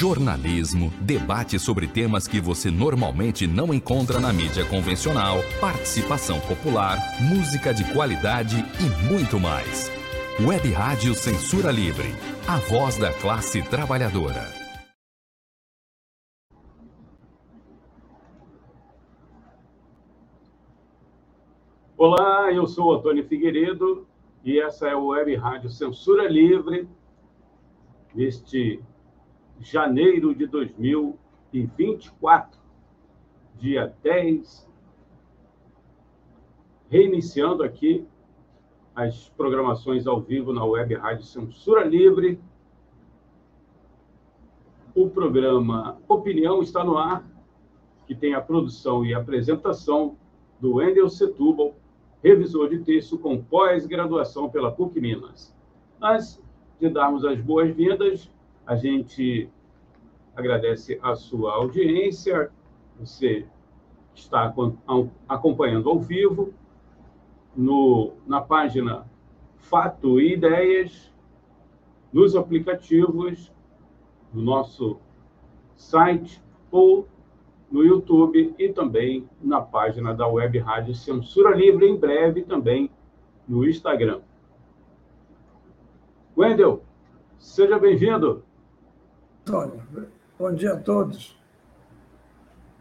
jornalismo, debate sobre temas que você normalmente não encontra na mídia convencional, participação popular, música de qualidade e muito mais. Web Rádio Censura Livre, a voz da classe trabalhadora. Olá, eu sou Antônio Figueiredo e essa é a Web Rádio Censura Livre, neste janeiro de 2024, dia 10, reiniciando aqui as programações ao vivo na Web Rádio Censura Livre. O programa Opinião está no ar, que tem a produção e apresentação do Wendel Setúbal, revisor de texto com pós-graduação pela PUC Minas. Antes de darmos as boas-vindas, a gente agradece a sua audiência, você está acompanhando ao vivo no, na página Fato e Ideias, nos aplicativos, no nosso site ou no YouTube e também na página da Web Rádio Censura Livre, em breve também no Instagram. Wendel, seja bem-vindo. Antônio, bom dia a todos.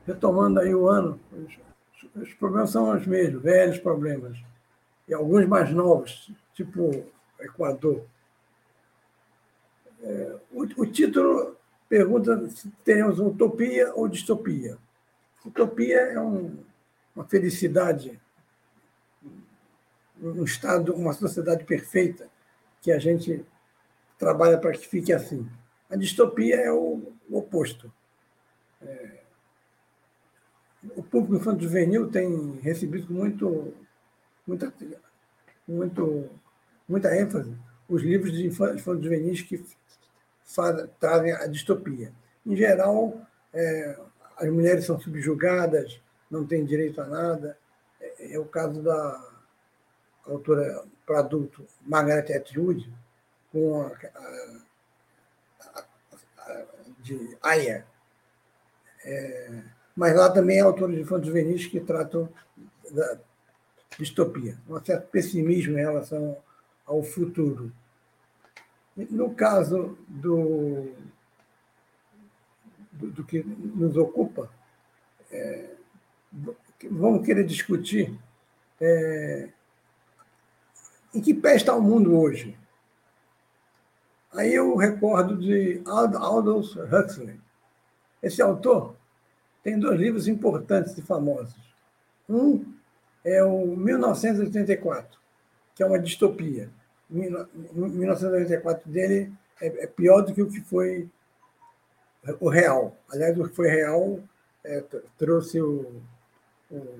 Retomando aí o ano, os, os problemas são os mesmos, velhos problemas, e alguns mais novos, tipo Equador. É, o, o título pergunta se teremos utopia ou distopia. Utopia é um, uma felicidade, um estado, uma sociedade perfeita que a gente trabalha para que fique assim. A distopia é o, oposto. É, o público infantil juvenil tem recebido muito, muita, muito, muita ênfase os livros de infantil juvenis que trazem a distopia. Em geral, é, as mulheres são subjugadas, não têm direito a nada. É, é o caso da autora para adulto Margaret Atwood, com a, a, de Aya. É, mas lá também há autores de fontes juvenis que tratam da distopia, um certo pessimismo em relação ao futuro. No caso do, do, do que nos ocupa, é, vamos querer discutir é, em que pé está o mundo hoje. Aí eu recordo de Aldous Huxley. Esse autor tem dois livros importantes e famosos. Um é o 1984, que é uma distopia. 1984 dele é, é pior do que o que foi o real. Aliás, o que foi real é, trouxe o, o,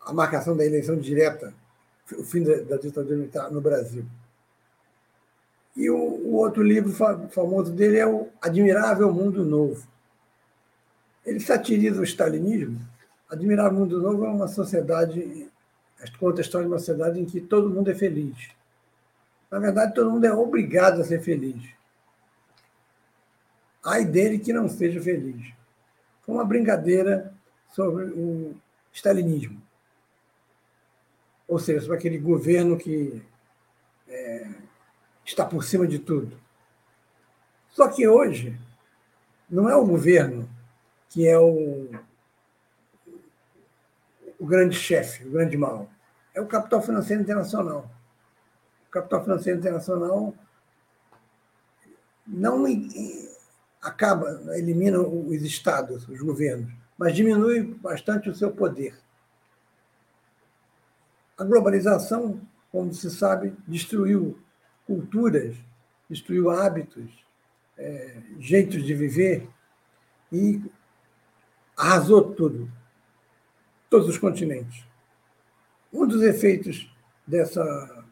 a marcação da eleição direta, o fim da, da ditadura militar no Brasil. E o, o, outro livro famoso dele é o Admirável Mundo Novo. Ele satiriza o stalinismo. Admirável Mundo Novo é uma sociedade, conta a história de uma sociedade em que todo mundo é feliz. Na verdade, todo mundo é obrigado a ser feliz. Ai dele que não seja feliz. Foi uma brincadeira sobre o stalinismo. Ou seja, sobre aquele governo que é, está por cima de tudo. Só que hoje não é o governo que é o, o grande chefe, o grande mal. É o capital financeiro internacional. O capital financeiro internacional não acaba, elimina os estados, os governos, mas diminui bastante o seu poder. A globalização, como se sabe, destruiu culturas, destruiu hábitos, é, jeitos de viver e arrasou tudo, todos os continentes. Um dos efeitos dessa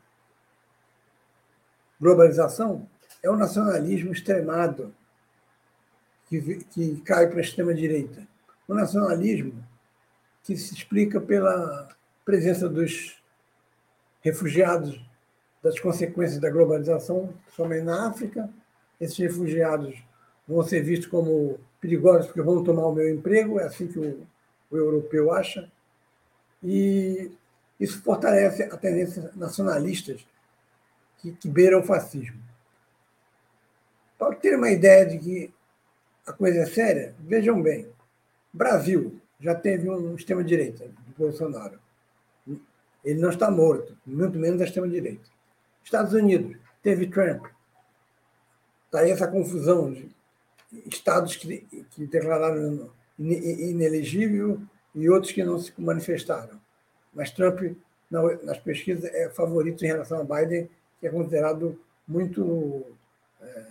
globalização é o nacionalismo extremado que, que cai para a extrema-direita. O nacionalismo que se explica pela presença dos refugiados das consequências da globalização, somente na África. Esses refugiados vão ser vistos como perigosos porque vão tomar o meu emprego, é assim que o, o europeu acha. E isso fortalece a tendência nacionalistas que, que beiram o fascismo. Para ter uma ideia de que a coisa é séria, vejam bem, Brasil já teve um extrema-direita, do Bolsonaro. Ele não está morto, muito menos a extrema-direita. Estados Unidos teve Trump. Está aí essa confusão de estados que, que declararam inelegível e outros que não se manifestaram. Mas Trump, nas pesquisas, é favorito em relação a Biden, que é considerado muito é,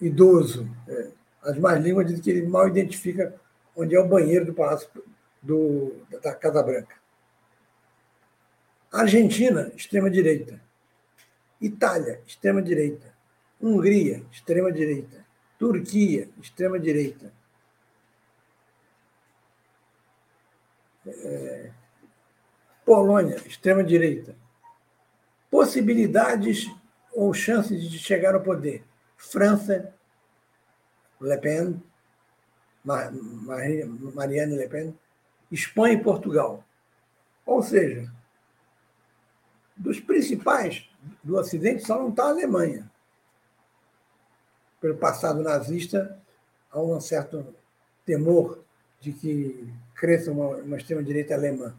idoso. É, as más línguas dizem que ele mal identifica onde é o banheiro do Palácio do, da Casa Branca. Argentina, extrema-direita. Itália, extrema-direita. Hungria, extrema-direita. Turquia, extrema-direita. É, Polônia, extrema-direita. Possibilidades ou chances de chegar ao poder. França, Le Pen, Marianne Le Pen, Espanha e Portugal. Ou seja, dos principais do Ocidente só não está a Alemanha. Pelo passado nazista, há um certo temor de que cresça uma, uma extrema-direita alemã.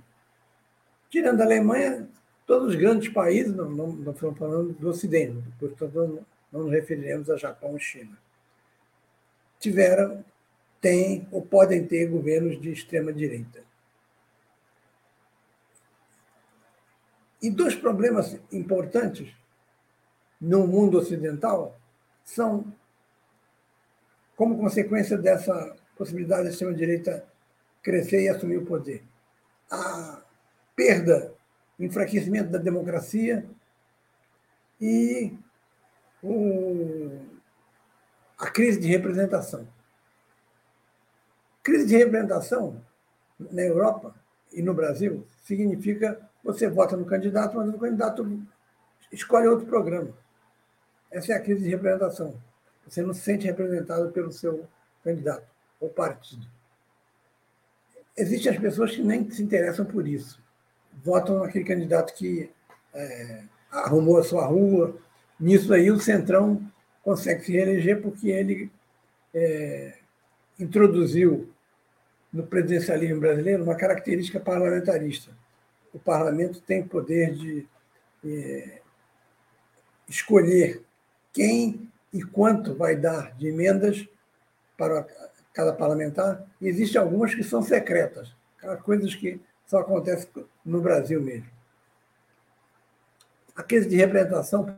Tirando a Alemanha, todos os grandes países, não, não, não estamos falando do Ocidente, portanto, não nos referiremos a Japão e China, tiveram, têm ou podem ter governos de extrema-direita. E dois problemas importantes no mundo ocidental são, como consequência dessa possibilidade da extrema-direita crescer e assumir o poder, a perda, o enfraquecimento da democracia e o, a crise de representação. Crise de representação na Europa e no Brasil significa você vota no candidato, mas o candidato escolhe outro programa. Essa é a crise de representação. Você não se sente representado pelo seu candidato ou partido. Existem as pessoas que nem se interessam por isso. Votam naquele candidato que é, arrumou a sua rua. Nisso aí o Centrão consegue se reeleger porque ele é, introduziu no presidencialismo brasileiro uma característica parlamentarista o parlamento tem poder de é, escolher quem e quanto vai dar de emendas para cada parlamentar, e existem algumas que são secretas, coisas que só acontecem no Brasil mesmo. A crise de representação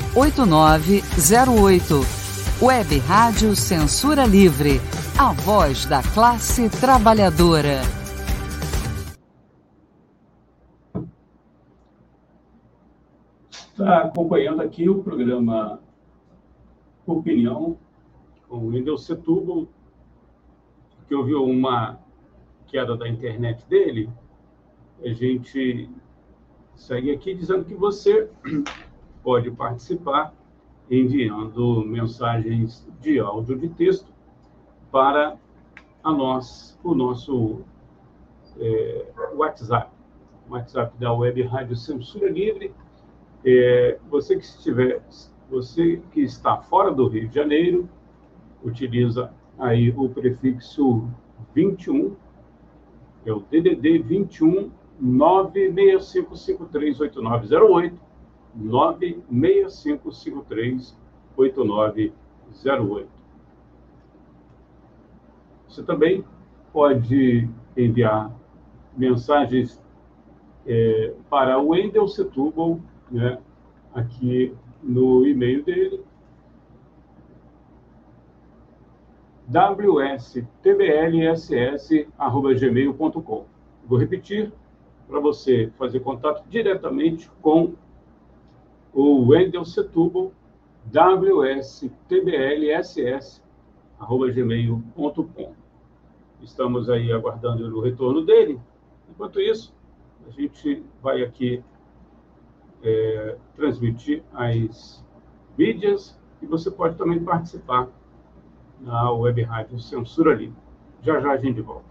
8908. Web Rádio Censura Livre. A voz da classe trabalhadora. Está acompanhando aqui o programa Opinião com o Wendel Setúbal, que houve uma queda da internet dele. A gente segue aqui dizendo que você pode participar enviando mensagens de áudio de texto para a nós, o nosso é, WhatsApp, WhatsApp da Web Rádio Censura Livre. É, você que estiver, você que está fora do Rio de Janeiro, utiliza aí o prefixo 21, é o DDD 21 965538908, 965538908. Você também pode enviar mensagens é, para o Wendel Setúbal, né, aqui no e-mail dele, wstblss.gmail.com. Vou repetir para você fazer contato diretamente com o Wendel Setúbal, wstblss.gmail.com. Estamos aí aguardando o retorno dele. Enquanto isso, a gente vai aqui é, transmitir as mídias e você pode também participar na Web Rádio Censura Livre. Já já a gente volta.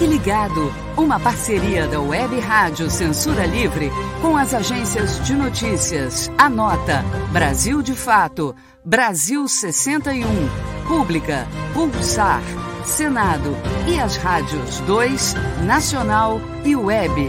Fique ligado, uma parceria da Web Rádio Censura Livre com as agências de notícias. Anota, Brasil de Fato, Brasil 61, Pública, Pulsar, Senado. E as rádios 2, Nacional e Web.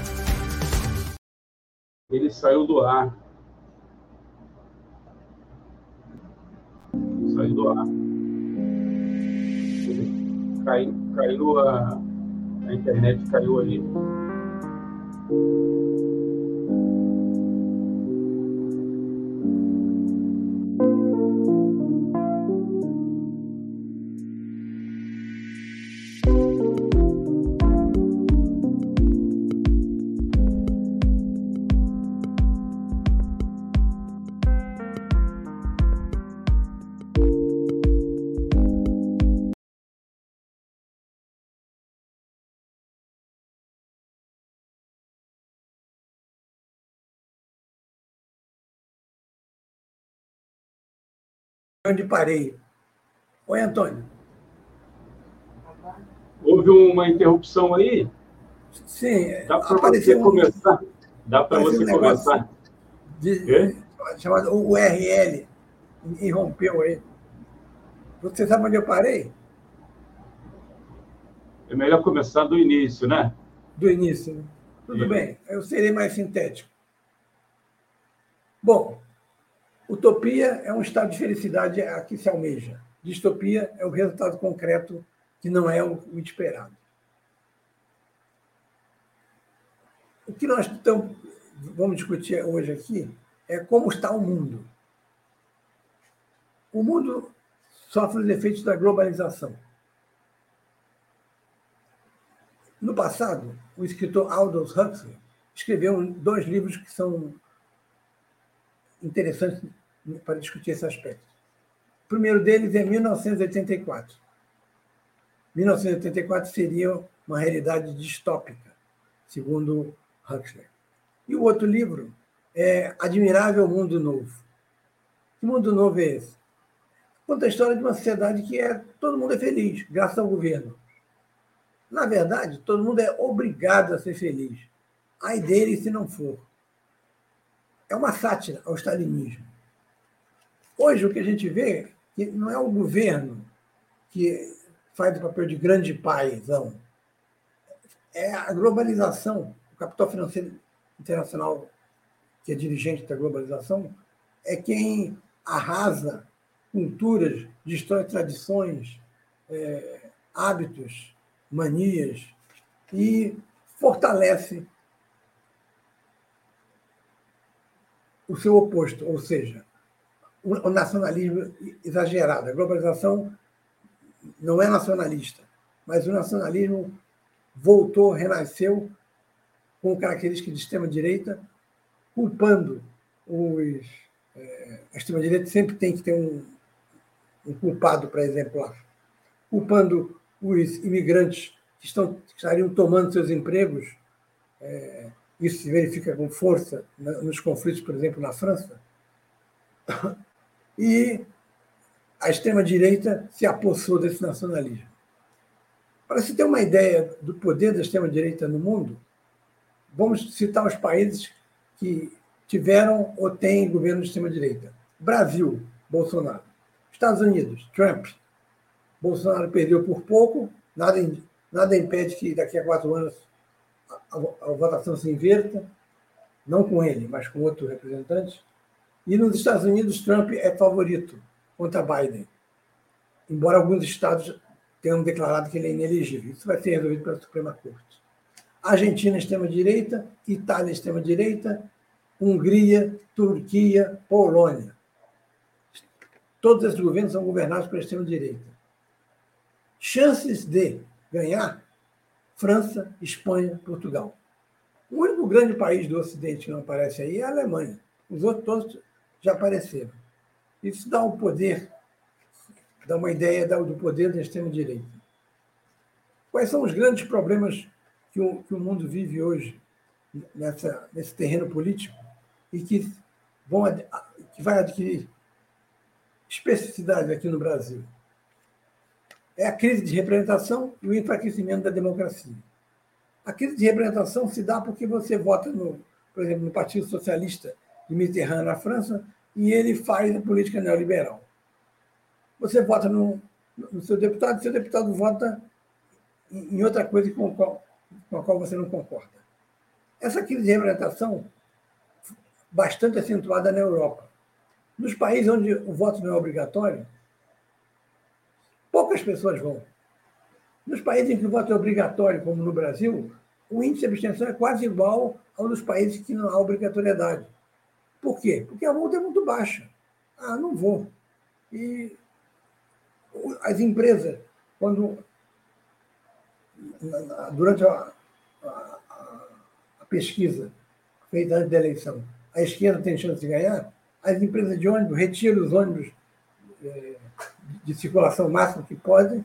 saiu do ar. Saiu do ar. caiu, caiu a, a internet caiu ali. Onde parei. Oi, Antônio. Houve uma interrupção aí? Sim. Dá para você um, começar? Dá para você um começar? De, chamado URL. Irrompeu aí. Você sabe onde eu parei? É melhor começar do início, né? Do início. Né? Tudo bem, eu serei mais sintético. Bom, utopia é um estado de felicidade a que se almeja. Distopia é o resultado concreto que não é o esperado. O que nós então, vamos discutir hoje aqui é como está o mundo. O mundo sofre os efeitos da globalização. No passado, o escritor Aldous Huxley escreveu dois livros que são interessantes para discutir esse aspecto. O primeiro deles é 1984. 1984 seria uma realidade distópica, segundo Huxley. E o outro livro é Admirável Mundo Novo. Que mundo novo é esse? Conta a história de uma sociedade que é todo mundo é feliz, graças ao governo. Na verdade, todo mundo é obrigado a ser feliz. Ai dele se não for. É uma sátira ao stalinismo. Hoje, o que a gente vê é que não é o governo que faz o papel de grande paizão. É a globalização. O capital financeiro internacional, que é dirigente da globalização, é quem arrasa culturas, destrói tradições, é, hábitos, manias e fortalece o seu oposto, ou seja, o nacionalismo exagerado. A globalização não é nacionalista, mas o nacionalismo voltou, renasceu com características de extrema-direita, culpando os. É, a extrema-direita sempre tem que ter um, um culpado para exemplar, culpando os imigrantes que, estão, que estariam tomando seus empregos. É, isso se verifica com força nos conflitos, por exemplo, na França. E a extrema-direita se apossou desse nacionalismo. Para se ter uma ideia do poder da extrema-direita no mundo, vamos citar os países que tiveram ou têm governo de extrema-direita. Brasil, Bolsonaro. Estados Unidos, Trump. Bolsonaro perdeu por pouco, nada, nada impede que daqui a quatro anos a, a, a votação se inverta, não com ele, mas com outro representante. E nos Estados Unidos, Trump é favorito contra Biden, embora alguns estados tenham declarado que ele é inelegível. Isso vai ser resolvido pela Suprema Corte. Argentina, extrema-direita, Itália, extrema-direita, Hungria, Turquia, Polônia. Todos esses governos são governados pela extrema-direita. Chances de ganhar: França, Espanha, Portugal. O único grande país do Ocidente que não aparece aí é a Alemanha. Os outros todos já apareceram. Isso dá um poder, dá uma ideia do poder da extrema-direita. Quais são os grandes problemas que o, que o mundo vive hoje nessa, nesse terreno político e que, vão, que vai adquirir especificidade aqui no Brasil? É a crise de representação e o enfraquecimento da democracia. A crise de representação se dá porque você vota, no, por exemplo, no Partido Socialista de Mitterrand na França e ele faz a política neoliberal. Você vota no, no seu deputado, seu deputado vota em outra coisa com a, qual, com a qual você não concorda. Essa crise de representação bastante acentuada na Europa. Nos países onde o voto não é obrigatório, poucas pessoas vão. Nos países em que o voto é obrigatório, como no Brasil, o índice de abstenção é quase igual ao dos países que não há obrigatoriedade. Por quê? Porque a multa é muito baixa. Ah, não vou. E as empresas, quando durante a, a, a pesquisa feita antes da eleição, a esquerda tem chance de ganhar, as empresas de ônibus retiram os ônibus é, de circulação máxima que podem,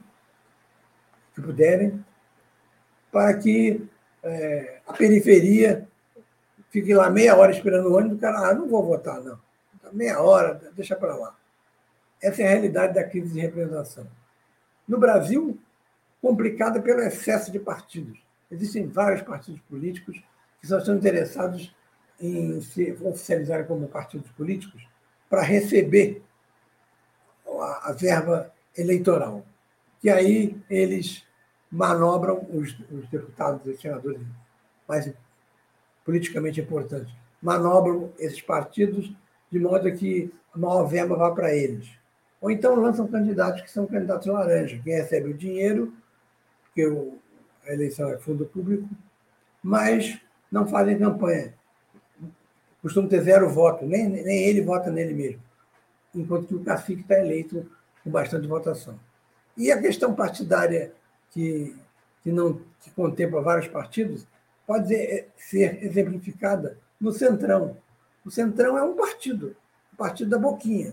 que puderem, para que é, a periferia fique lá meia hora esperando o ônibus, o cara, ah, não vou votar, não. Meia hora, deixa para lá. Essa é a realidade da crise de representação. No Brasil, complicada pelo excesso de partidos. Existem vários partidos políticos que só estão interessados em se oficializarem como partidos políticos para receber a, verba eleitoral. Que aí eles manobram os, os deputados e senadores mais politicamente importantes, manobram esses partidos de modo que a maior verba vá para eles. Ou então lançam candidatos que são candidatos laranja, quem recebe o dinheiro, porque a eleição é fundo público, mas não fazem campanha. Costumam ter zero voto, nem, nem ele vota nele mesmo, enquanto que o cacique está eleito com bastante votação. E a questão partidária que, que não que contempla vários partidos pode ser, ser exemplificada no Centrão. O Centrão é um partido, um partido da Boquinha,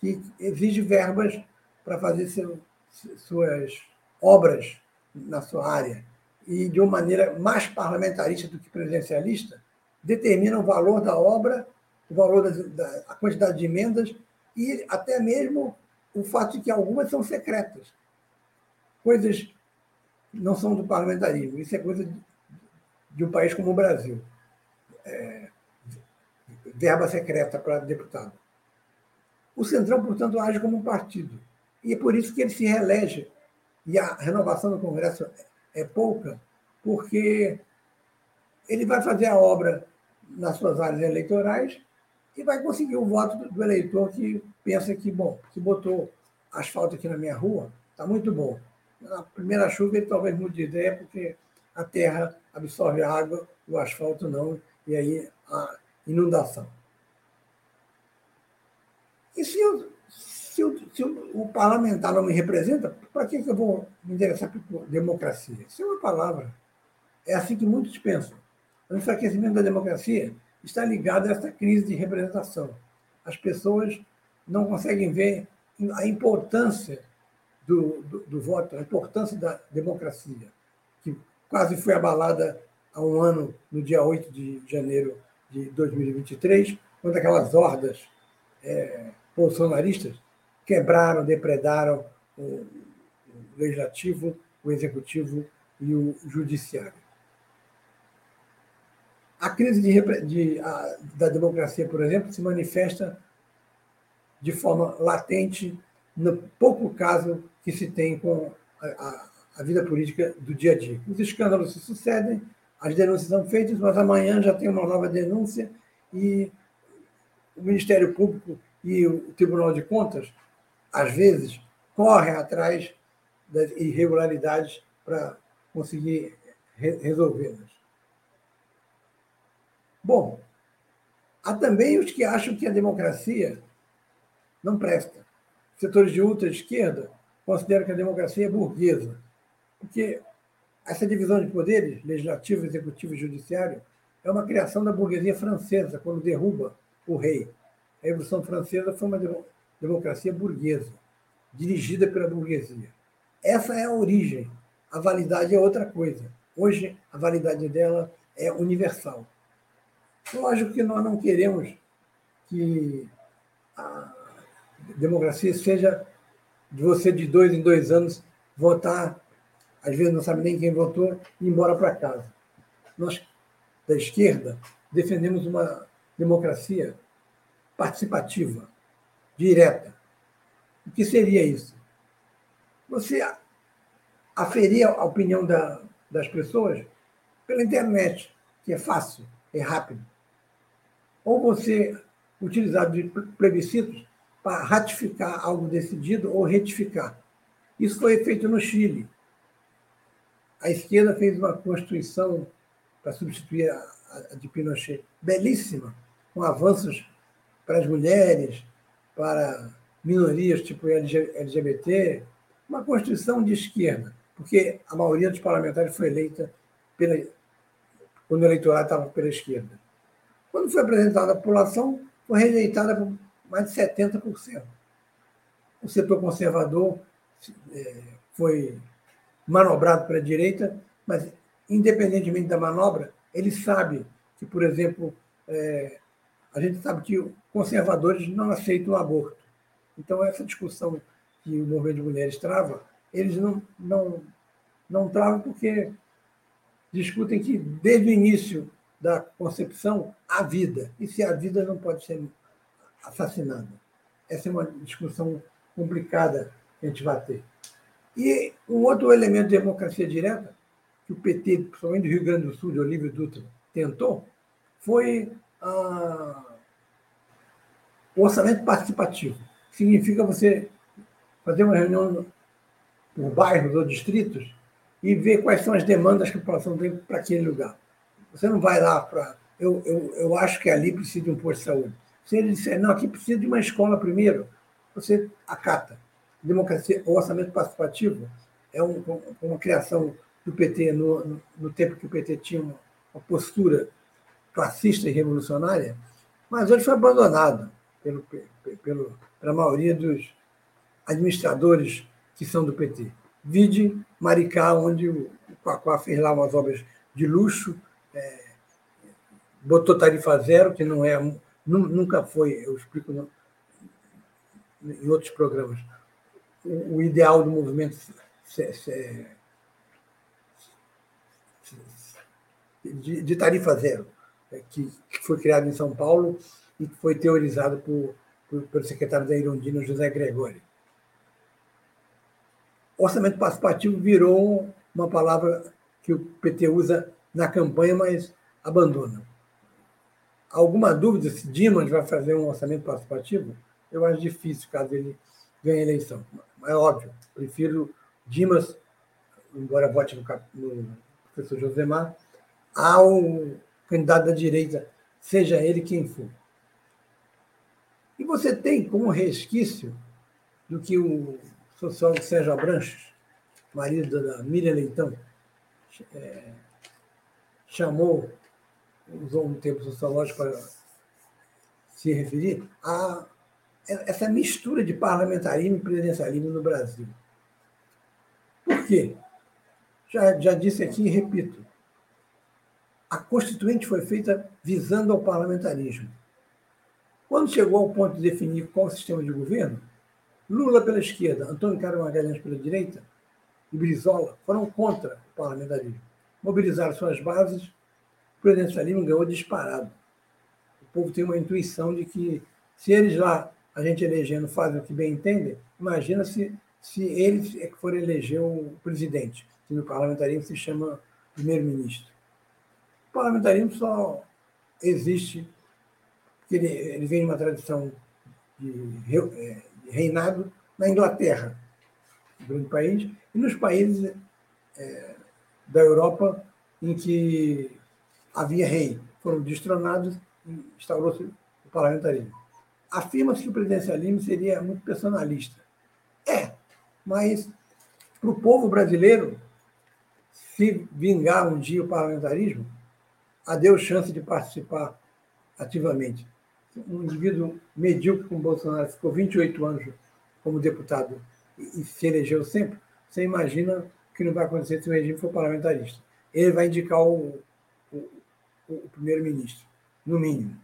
que exige verbas para fazer seu, suas obras na sua área e de uma maneira mais parlamentarista do que presidencialista, determina o valor da obra, o valor da, da a quantidade de emendas e até mesmo o fato de que algumas são secretas. Coisas não são do parlamentarismo, isso é coisa de, um país como o Brasil. É, verba secreta para deputado. O Centrão, portanto, age como um partido. E é por isso que ele se reelege. E a renovação do Congresso é pouca, porque ele vai fazer a obra nas suas áreas eleitorais e vai conseguir o voto do eleitor que pensa que, bom, se botou asfalto aqui na minha rua, está muito bom. Na primeira chuva ele talvez mude de ideia, porque a terra absorve a água, o asfalto não, e aí a inundação. E se, eu, se, eu, se o parlamentar não me representa, para que, que eu vou me interessar por democracia? Isso é uma palavra. É assim que muitos pensam. O enfraquecimento da democracia está ligado a essa crise de representação. As pessoas não conseguem ver a importância do, do, do voto, a importância da democracia, quase foi abalada há um ano, no dia 8 de janeiro de 2023, quando aquelas hordas é, bolsonaristas quebraram, depredaram o legislativo, o executivo e o judiciário. A crise de, de, a, da democracia, por exemplo, se manifesta de forma latente no pouco caso que se tem com a, a, a vida política do dia a dia. Os escândalos se sucedem, as denúncias são feitas, mas amanhã já tem uma nova denúncia e o Ministério Público e o Tribunal de Contas, às vezes, correm atrás das irregularidades para conseguir re resolvê-las. Bom, há também os que acham que a democracia não presta. Setores de ultra-esquerda consideram que a democracia é burguesa, porque essa divisão de poderes, legislativo, executivo e judiciário, é uma criação da burguesia francesa, quando derruba o rei. A Revolução Francesa foi uma democracia burguesa, dirigida pela burguesia. Essa é a origem. A validade é outra coisa. Hoje, a validade dela é universal. Lógico que nós não queremos que a democracia seja de você, de dois em dois anos, votar, às vezes não sabe nem quem votou, e embora para casa. Nós, da esquerda, defendemos uma democracia participativa, direta. O que seria isso? Você aferir a opinião da, das pessoas pela internet, que é fácil, é rápido. Ou você utilizar de plebiscitos para ratificar algo decidido ou retificar. Isso foi feito no Chile. A esquerda fez uma constituição para substituir a, a de Pinochet, belíssima, com avanços para as mulheres, para minorias tipo LGBT, uma constituição de esquerda, porque a maioria dos parlamentares foi eleita pela, quando o eleitorado estava pela esquerda. Quando foi apresentada à população, foi rejeitada por mais de 70%. O setor conservador é, foi manobrado pela direita, mas, independentemente da manobra, ele sabe que, por exemplo, é, a gente sabe que conservadores não aceitam o aborto. Então, essa discussão que o movimento de mulheres trava, eles não, não, não travam porque discutem que, desde o início da concepção, há vida. E se a vida não pode ser assassinada? Essa é uma discussão complicada que a gente vai ter. E um outro elemento de democracia direta, que o PT, principalmente do Rio Grande do Sul, de Olívio Dutra, tentou, foi ah, o orçamento participativo. Significa você fazer uma reunião por bairros ou distritos e ver quais são as demandas que a população tem para aquele lugar. Você não vai lá para. Eu, eu, eu acho que ali precisa de um posto de saúde. Se ele disser, não, aqui precisa de uma escola primeiro, você acata. Democracia, o orçamento participativo é um, uma criação do PT no, no, tempo que o PT tinha uma, uma postura classista e revolucionária, mas hoje foi abandonado pelo, pelo, pela maioria dos administradores que são do PT. Vide Maricá, onde o Quaquá fez lá umas obras de luxo, é, botou tarifa zero, que não é nunca foi, eu explico no, em outros programas, o, ideal do movimento de, tarifa zero, é, que, foi criado em São Paulo e que foi teorizado por, por, pelo secretário da Irondina, José Gregório. Orçamento participativo virou uma palavra que o PT usa na campanha, mas abandona. Alguma dúvida se Dimas vai fazer um orçamento participativo? Eu acho difícil, caso ele ganhe a eleição. É óbvio, prefiro Dimas, embora vote no, no professor Josemar, ao candidato da direita, seja ele quem for. E você tem como resquício do que o sociólogo Sérgio Abranches, marido da Miriam Leitão, é, chamou, usou um termo sociológico para se referir, a essa mistura de parlamentarismo e presidencialismo no Brasil. Por quê? Já, já disse aqui e repito. A Constituinte foi feita visando ao parlamentarismo. Quando chegou ao ponto de definir qual o sistema de governo, Lula pela esquerda, Antônio Carlos Magalhães pela direita e Brizola foram contra o parlamentarismo. Mobilizaram suas bases, o presidencialismo ganhou disparado. O povo tem uma intuição de que se eles lá, a gente elegendo, fazem o que bem entendem, imagina se, se eles é que forem eleger o presidente, que no parlamentarismo se chama primeiro-ministro. O parlamentarismo só existe ele, ele vem de uma tradição de, é, reinado na Inglaterra, um grande país, e nos países é, da Europa em que havia rei. Foram destronados e instaurou-se o parlamentarismo. Afirma-se que o presidencialismo seria muito personalista. É, mas para o povo brasileiro, se vingar um dia o parlamentarismo, deu chance de participar ativamente um indivíduo medíocre como Bolsonaro ficou 28 anos como deputado e se elegeu sempre, você imagina o que não vai acontecer se o regime for parlamentarista. Ele vai indicar o, o, o primeiro-ministro, no mínimo.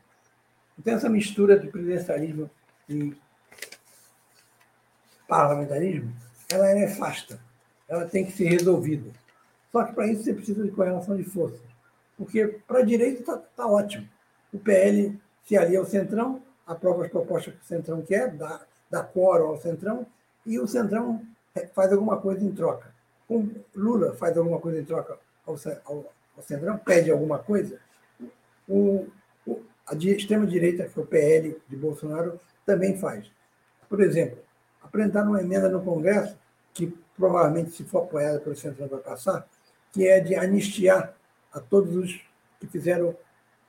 Então, essa mistura de presidencialismo e parlamentarismo, ela é nefasta. Ela tem que ser resolvida. Só que para isso você precisa de correlação de forças. Porque para a direita está tá ótimo. O PL se alia ao Centrão, aprova as propostas que o Centrão quer, dá, dá quórum ao Centrão, e o Centrão faz alguma coisa em troca. O Lula faz alguma coisa em troca ao, ao, ao Centrão, pede alguma coisa. O, a extrema-direita, que é o PL de Bolsonaro, também faz. Por exemplo, apresentar uma emenda no Congresso, que provavelmente, se for apoiada pelo Centrão, vai passar, que é de anistiar a todos os que fizeram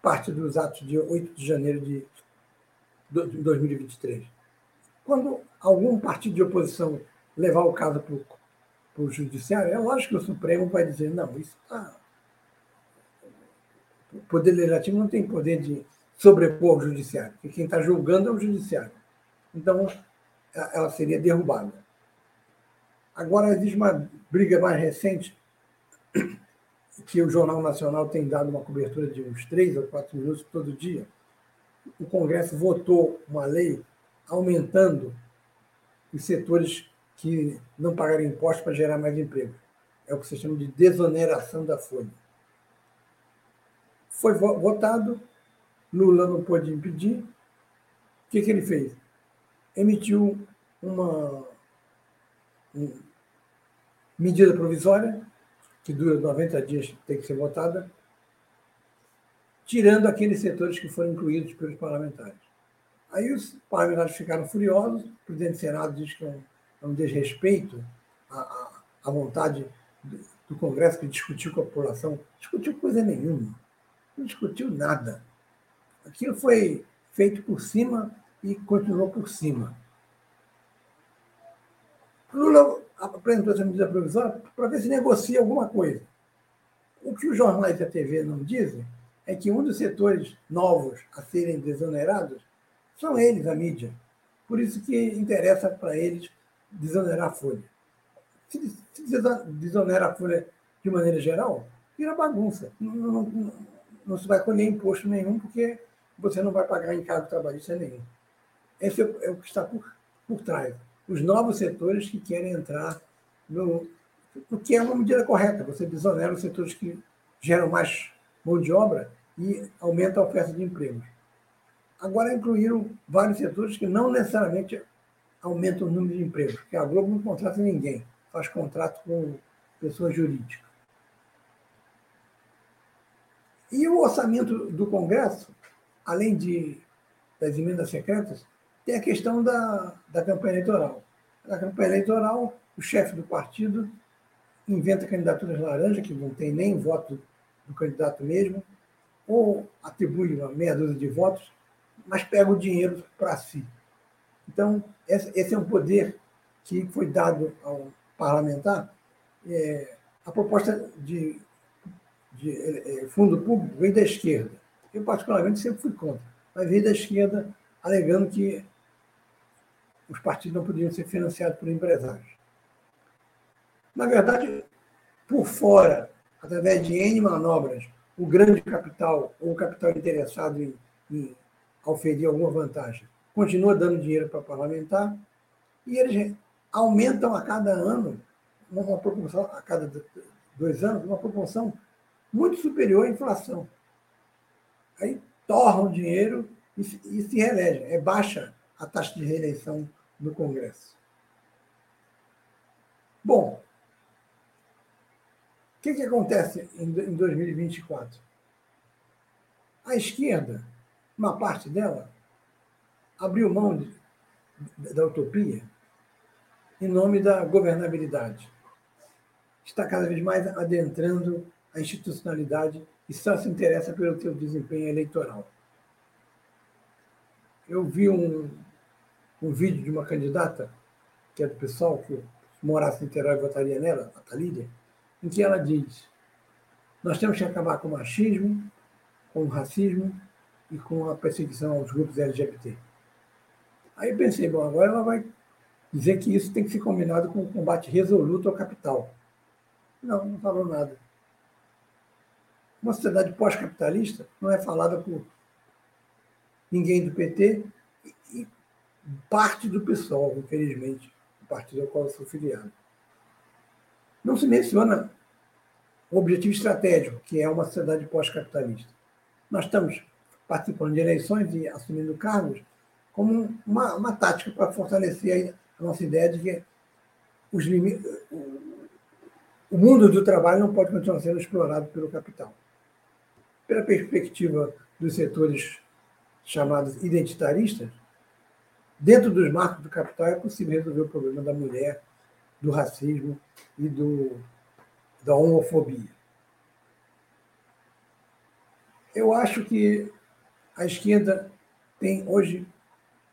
parte dos atos de 8 de janeiro de 2023. Quando algum partido de oposição levar o caso para o judiciário, é lógico que o Supremo vai dizer, não, isso está. O Poder Legislativo não tem poder de sobrepor o judiciário, porque quem está julgando é o judiciário. Então, ela seria derrubada. Agora, existe uma briga mais recente que o Jornal Nacional tem dado uma cobertura de uns três ou quatro minutos todo dia, o Congresso votou uma lei aumentando os setores que não pagarem impostos para gerar mais emprego. É o que se chama de desoneração da folha. Foi votado, Lula não pôde impedir. O que, que ele fez? Emitiu uma, uma medida provisória, que dura 90 dias, tem que ser votada, tirando aqueles setores que foram incluídos pelos parlamentares. Aí os parlamentares ficaram furiosos, o presidente do Senado diz que é um, é desrespeito à, à vontade do, do Congresso, que discutiu com a população. Discutiu coisa nenhuma, não discutiu nada. Aquilo foi feito por cima e continuou por cima. Lula apresentou essa medida provisória para ver se negocia alguma coisa. O que os jornais e a TV não dizem é que um dos setores novos a serem desonerados são eles, a mídia. Por isso que interessa para eles desonerar a folha. Se, desonera a folha de maneira geral, vira bagunça. Não, não, não, não, se vai colher imposto nenhum, porque você não vai pagar encargo trabalhista nenhum. Esse é, é o que está por, por trás. Os novos setores que querem entrar no, no que é uma medida correta. Você desonera os setores que geram mais mão de obra e aumenta a oferta de empregos. Agora incluíram vários setores que não necessariamente aumentam o número de empregos, porque a Globo não contrata ninguém, faz contrato com pessoas jurídicas. E o orçamento do Congresso, além de, das emendas secretas, tem a questão da, da campanha eleitoral. Na campanha eleitoral, o chefe do partido inventa candidaturas laranja, que não tem nem voto do candidato mesmo, ou atribui uma meia dúzia de votos mas pega o dinheiro para si. Então, esse é um poder que foi dado ao parlamentar. É, a proposta de, de é, fundo público veio da esquerda. Eu, particularmente, sempre fui contra, mas veio da esquerda alegando que os partidos não podiam ser financiados por empresários. Na verdade, por fora, através de N manobras, o grande capital ou o capital interessado em, em oferir alguma vantagem. Continua dando dinheiro para parlamentar e eles aumentam a cada ano, uma proporção, a cada dois anos, uma proporção muito superior à inflação. Aí torram dinheiro e, e se reelegem. É baixa a taxa de reeleição no Congresso. Bom, o que, que acontece em 2024? A esquerda uma parte dela abriu mão de, da utopia em nome da governabilidade. Está cada vez mais adentrando a institucionalidade e só se interessa pelo seu desempenho eleitoral. Eu vi um, um vídeo de uma candidata, que é do pessoal, que morasse em Niterói e votaria nela, a Thalídia, em que ela diz: nós temos que acabar com o machismo, com o racismo e com a perseguição aos grupos LGBT. Aí pensei, bom, agora ela vai dizer que isso tem que ser combinado com um combate resoluto ao capital. Não, não falou nada. Uma sociedade pós-capitalista não é falada por ninguém do PT e parte do PSOL, infelizmente, o partido ao qual eu sou filiado. Não se menciona o objetivo estratégico, que é uma sociedade pós-capitalista. Nós estamos participando de eleições e assumindo cargos como uma, uma tática para fortalecer a nossa ideia de que os limites, o mundo do trabalho não pode continuar sendo explorado pelo capital. Pela perspectiva dos setores chamados identitaristas, dentro dos marcos do capital é possível resolver o problema da mulher, do racismo e do, da homofobia. Eu acho que a esquerda tem hoje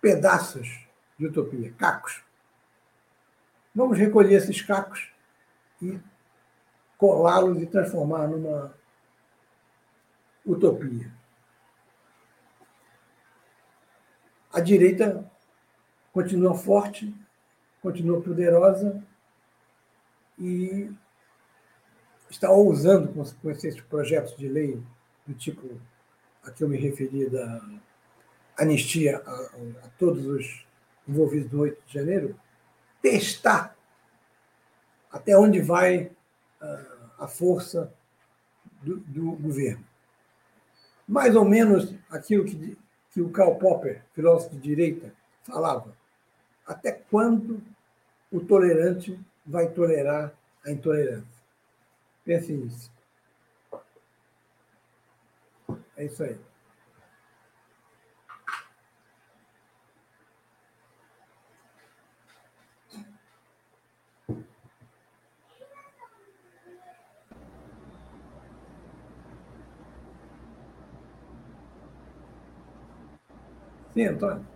pedaços de utopia, cacos. Vamos recolher esses cacos e colá-los e transformar numa utopia. A direita continua forte, continua poderosa e está ousando com esses projetos de lei do tipo a que eu me referi da anistia a, a todos os envolvidos no 8 de janeiro, testar até onde vai uh, a força do, do, governo. Mais ou menos aquilo que, que o Karl Popper, filósofo de direita, falava. Até quando o tolerante vai tolerar a intolerância? Pense nisso. É isso aí. Sim, Antônio.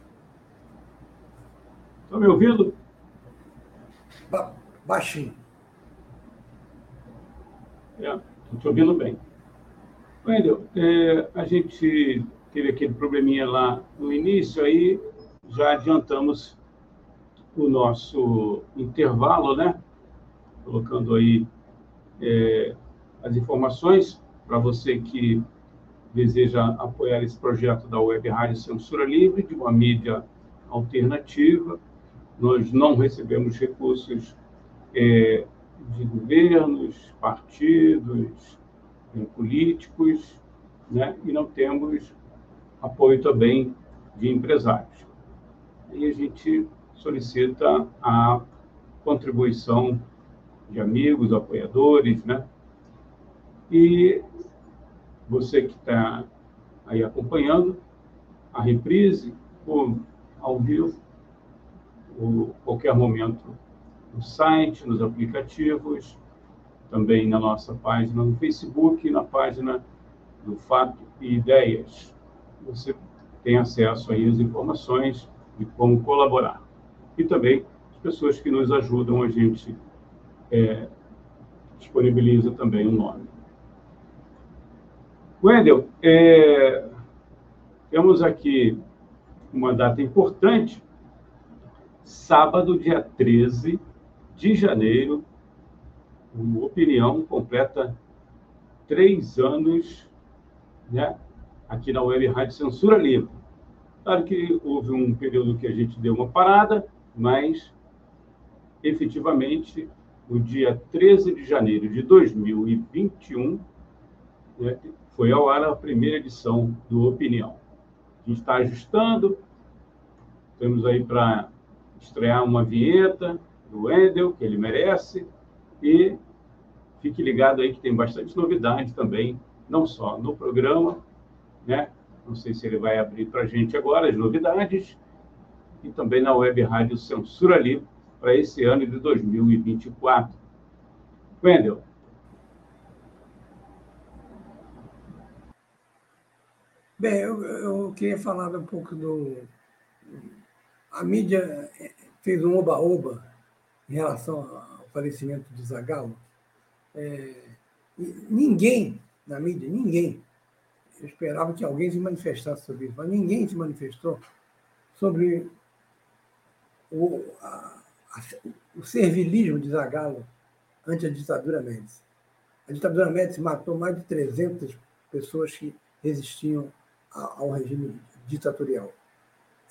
Está me ouvindo? Ba baixinho. É, estou te ouvindo bem. Wendel, é, a gente teve aquele probleminha lá no início, aí já adiantamos o nosso intervalo, né? Colocando aí é, as informações para você que deseja apoiar esse projeto da Web Rádio Censura Livre, de uma mídia alternativa. Nós não recebemos recursos é, de governos, partidos, é, políticos, né? e não temos apoio também de empresários. E a gente solicita a contribuição de amigos, apoiadores, né? E você que está aí acompanhando a reprise, ou ao vivo, ou qualquer momento no site, nos aplicativos, também na nossa página no Facebook, na página do Fato e Ideias. Você tem acesso aí às informações de como colaborar. E também as pessoas que nos ajudam, a gente é, disponibiliza também o nome. Wendel, é, temos aqui uma data importante, sábado, dia 13 de janeiro, o Opinião completa três anos né, aqui na Web Rádio Censura Livre. Claro que houve um período que a gente deu uma parada, mas efetivamente, no dia 13 de janeiro de 2021, né, foi ao ar a primeira edição do Opinião. A gente está ajustando, temos aí para estrear uma vinheta do Wendel, que ele merece, e fique ligado aí que tem bastante novidade também, não só no programa, né? Não sei se ele vai abrir para a gente agora as novidades, e também na Web Rádio Censura Livre para esse ano de 2024. Wendel, Bem, eu, eu queria falar um pouco do. A mídia fez um oba-oba em relação ao falecimento de Zagallo. É, ninguém na mídia, ninguém, eu esperava que alguém se manifestasse sobre isso, mas ninguém se manifestou sobre o, a, a, o servilismo de Zagallo ante a ditadura Médici. A ditadura Médici matou mais de 300 pessoas que resistiam ao regime ditatorial.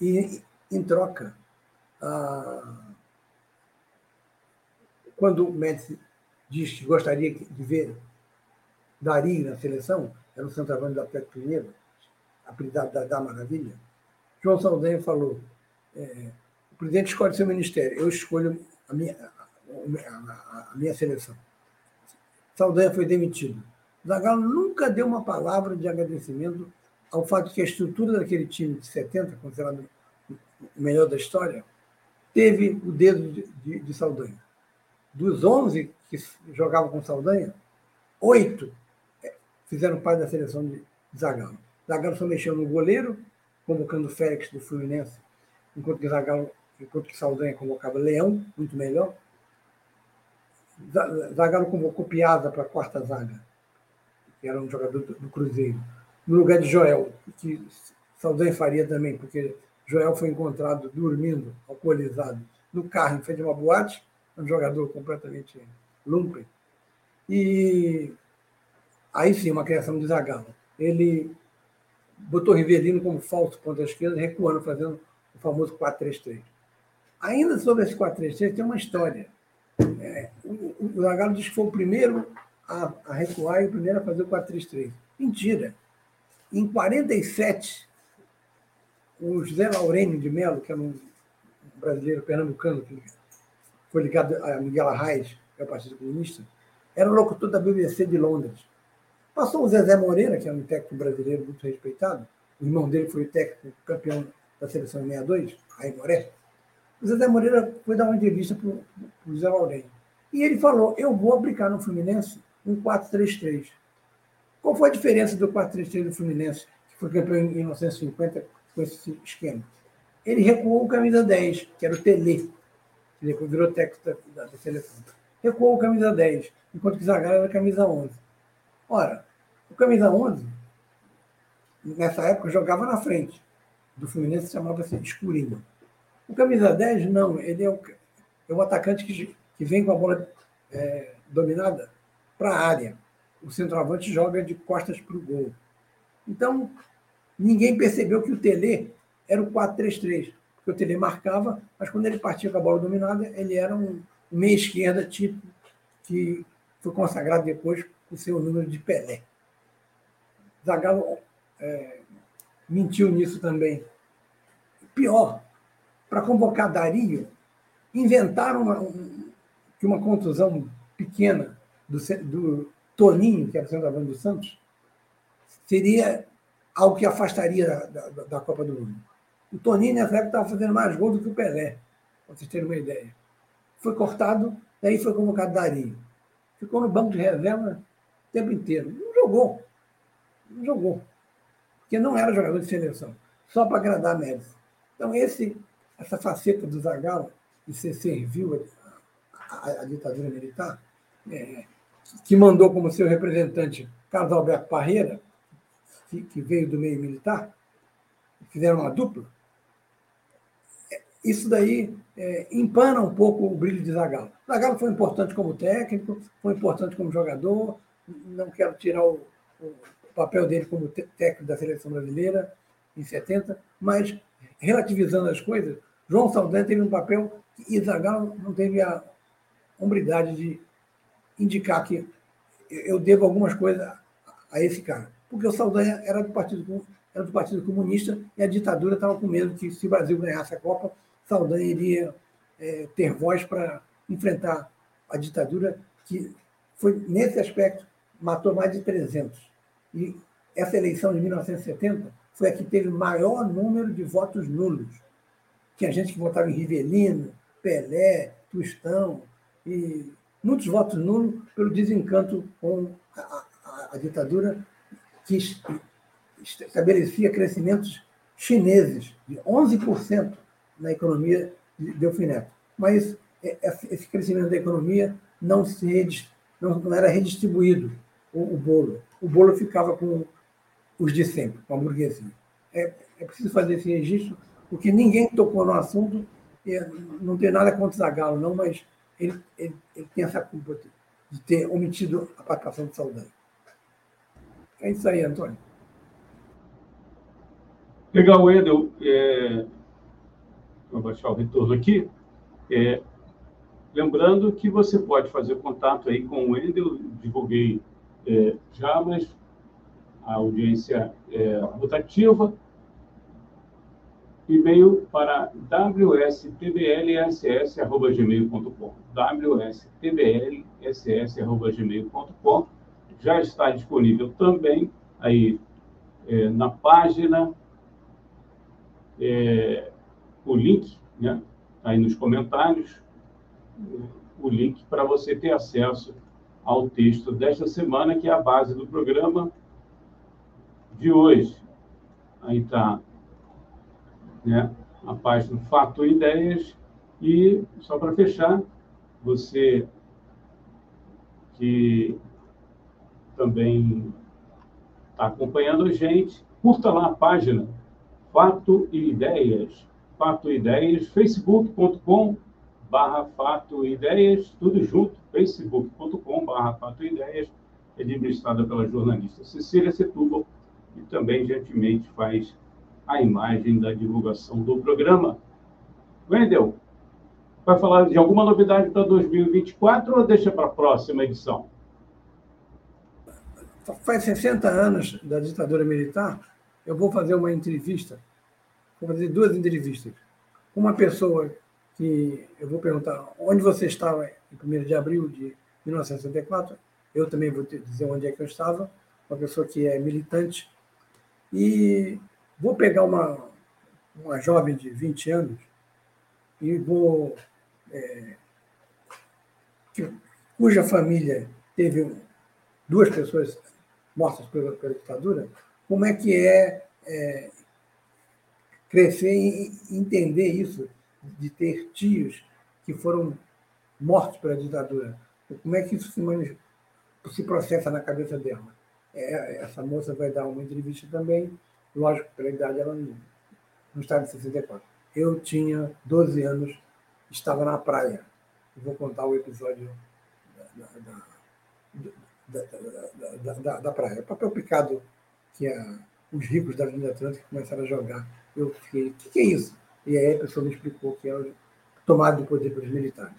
E, em troca, quando o Médici diz que gostaria de ver Dari na seleção, era o centroavante do Atlético Mineiro, apelidado da, da Maravilha, João Saldanha falou, é, o presidente escolhe seu ministério, eu escolho a minha, a, a minha seleção. Saldanha foi demitido. Zagallo nunca deu uma palavra de agradecimento ao fato que a estrutura daquele time de 70, considerado o melhor da história, teve o dedo de, de, de Saldanha. Dos 11 que jogavam com Saldanha, oito é, fizeram parte da seleção de Zagallo. Zagallo só mexeu no goleiro, convocando o Félix do Fluminense, enquanto que Zagallo, enquanto que Saldanha convocava Leão, muito melhor. Zagallo convocou Piazza para a quarta zaga, que era um jogador do Cruzeiro no lugar de Joel, que Saldanha faria também, porque Joel foi encontrado dormindo, alcoolizado, no carro em frente a uma boate, um jogador completamente lumpen. E aí sim, uma criação de Zagallo. Ele botou Rivelino como falso ponta esquerda, recuando, fazendo o famoso 4-3-3. Ainda sobre esse 433, tem uma história. É, o, o Zagallo diz que foi o primeiro a, a recuar e o primeiro a fazer o 433. Mentira. Em 47, o José Laurênio de Mello, que era um brasileiro pernambucano, que foi ligado a Miguel Arraes, que é o Partido Comunista, era o locutor da BBC de Londres. Passou o Zezé Moreira, que é um técnico brasileiro muito respeitado, o irmão dele foi técnico campeão da seleção 62, Raí Moré. O Zezé Moreira foi dar uma entrevista para o José Laurênio. E ele falou: Eu vou aplicar no Fluminense um 4-3-3. Qual foi a diferença do 4-3-3 do Fluminense, que foi campeão em 1950 com esse esquema? Ele recuou o camisa 10, que era o Tele, que virou técnico da, da, seleção. Recuou o camisa 10, enquanto que Zagallo era camisa 11. Ora, o camisa 11, nessa época, jogava na frente. Do Fluminense chamava-se Escurinho. O camisa 10, não, ele é o, é o atacante que, que vem com a bola é, dominada para a área. O centroavante joga de costas para o gol. Então, ninguém percebeu que o Tele era o 4-3-3, porque o Tele marcava, mas quando ele partia com a bola dominada, ele era um meia esquerda tipo que foi consagrado depois com o seu número de Pelé. Zagallo é, mentiu nisso também. Pior, para convocar Dario, inventaram uma, um, que uma contusão pequena do, do Toninho, que o centroavante do Santos, seria algo que afastaria da, da, da, Copa do Mundo. O Toninho, nessa época, estava fazendo mais gols do que o Pelé, para vocês terem uma ideia. Foi cortado, daí foi convocado Dario. Ficou no banco de reserva o tempo inteiro. Não jogou. Não jogou. Porque não era jogador de seleção. Só para agradar a Médici. Então, esse, essa faceta do Zagallo, de ser servil à ditadura militar, é, que mandou como seu representante Carlos Alberto Parreira, que, veio do meio militar, fizeram uma dupla, isso daí é, empana um pouco o brilho de Zagallo. Zagallo foi importante como técnico, foi importante como jogador, não quero tirar o, o papel dele como técnico da seleção brasileira em 70, mas relativizando as coisas, João Saldanha teve um papel que Zagallo não teve a hombridade de indicar que eu devo algumas coisas a esse cara. Porque o Saldanha era do Partido, era do partido Comunista e a ditadura estava com medo que, se o Brasil ganhasse a Copa, Saldanha iria é, ter voz para enfrentar a ditadura, que foi, nesse aspecto, matou mais de 300. E essa eleição de 1970 foi a que teve maior número de votos nulos. Tinha gente que votava em Rivelino, Pelé, Tostão, e muitos votos nulos pelo desencanto com a, a, a ditadura que estabelecia crescimentos chineses de 11% na economia de Delfineto. Mas é, esse crescimento da economia não, se, não, era redistribuído, o, o, bolo. O bolo ficava com os de sempre, com a burguesia. É, é preciso fazer esse registro, porque ninguém tocou no assunto, não tem nada contra o Zagallo, não, mas ele, ele, ele tem essa culpa de ter omitido a participação de Saldanha. É isso aí, Antônio. Legal, Edel. É... Vou baixar o retorno aqui. É... Lembrando que você pode fazer contato aí com o Wendel, divulguei é, já, mas a audiência é rotativa e-mail para wstblss.gmail.com wstblss.gmail.com já está disponível também aí é, na página é, o link, né? Aí nos comentários, o link para você ter acesso ao texto desta semana, que é a base do programa de hoje. Aí está né? a página Fato e Ideias. E, só para fechar, você que também está acompanhando a gente, curta lá a página Fato e Ideias. Fato e Ideias, facebook.com barra Fato e Ideias, tudo junto, facebook.com barra Fato e Ideias, é administrada pela jornalista Cecília Setúbal, e também gentilmente faz a imagem da divulgação do programa. Wendel, Vai falar de alguma novidade para 2024 ou deixa para a próxima edição? Faz 60 anos da ditadura militar, eu vou fazer uma entrevista, vou fazer duas entrevistas. Uma pessoa que eu vou perguntar onde você estava em 1 de abril de 1964, eu também vou dizer onde é que eu estava, uma pessoa que é militante, e vou pegar uma, uma jovem de 20 anos e vou. É, que, cuja família teve duas pessoas mortas pela, pela ditadura, como é que é, é crescer e entender isso, de ter tios que foram mortos pela ditadura. Como é que isso se, se processa na cabeça dela? É, essa moça vai dar uma entrevista também, lógico, pela idade ela não, não está em 64. Eu tinha 12 anos, estava na praia. vou contar o episódio da, da, da, da praia. Papel picado que a, os ricos da Avenida Atlântica começaram a jogar. Eu fiquei, o que, que, é isso? E aí a pessoa me explicou que era tomado do poder pelos militares.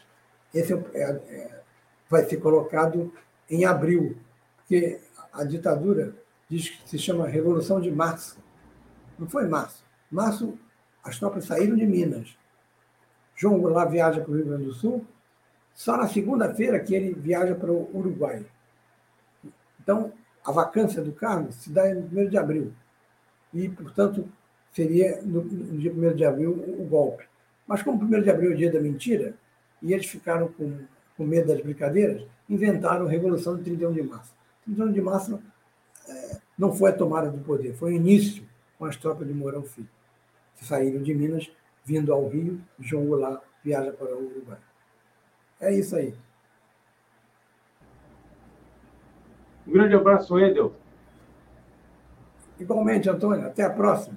Esse é, é, é, vai ser colocado em abril, porque a ditadura diz que se chama Revolução de Março. Não foi março. Março, as tropas saíram de Minas. João Goulart viaja para o Rio Grande do Sul. Só na segunda-feira que ele viaja para o Uruguai. Então, a vacância do cargo se dá no 1 de abril. E, portanto, seria no, dia 1 de abril o, o golpe. Mas, como 1 de abril é o dia da mentira, e eles ficaram com, com medo das brincadeiras, inventaram a Revolução de 31 de março. 31 de março não foi a tomada do poder, foi o início com as tropas de Mourão Filho, que saíram de Minas, vindo ao Rio, João Goulart viaja para o Uruguai. É isso aí. Um grande abraço, Endel. Igualmente, Antônio. Até a próxima.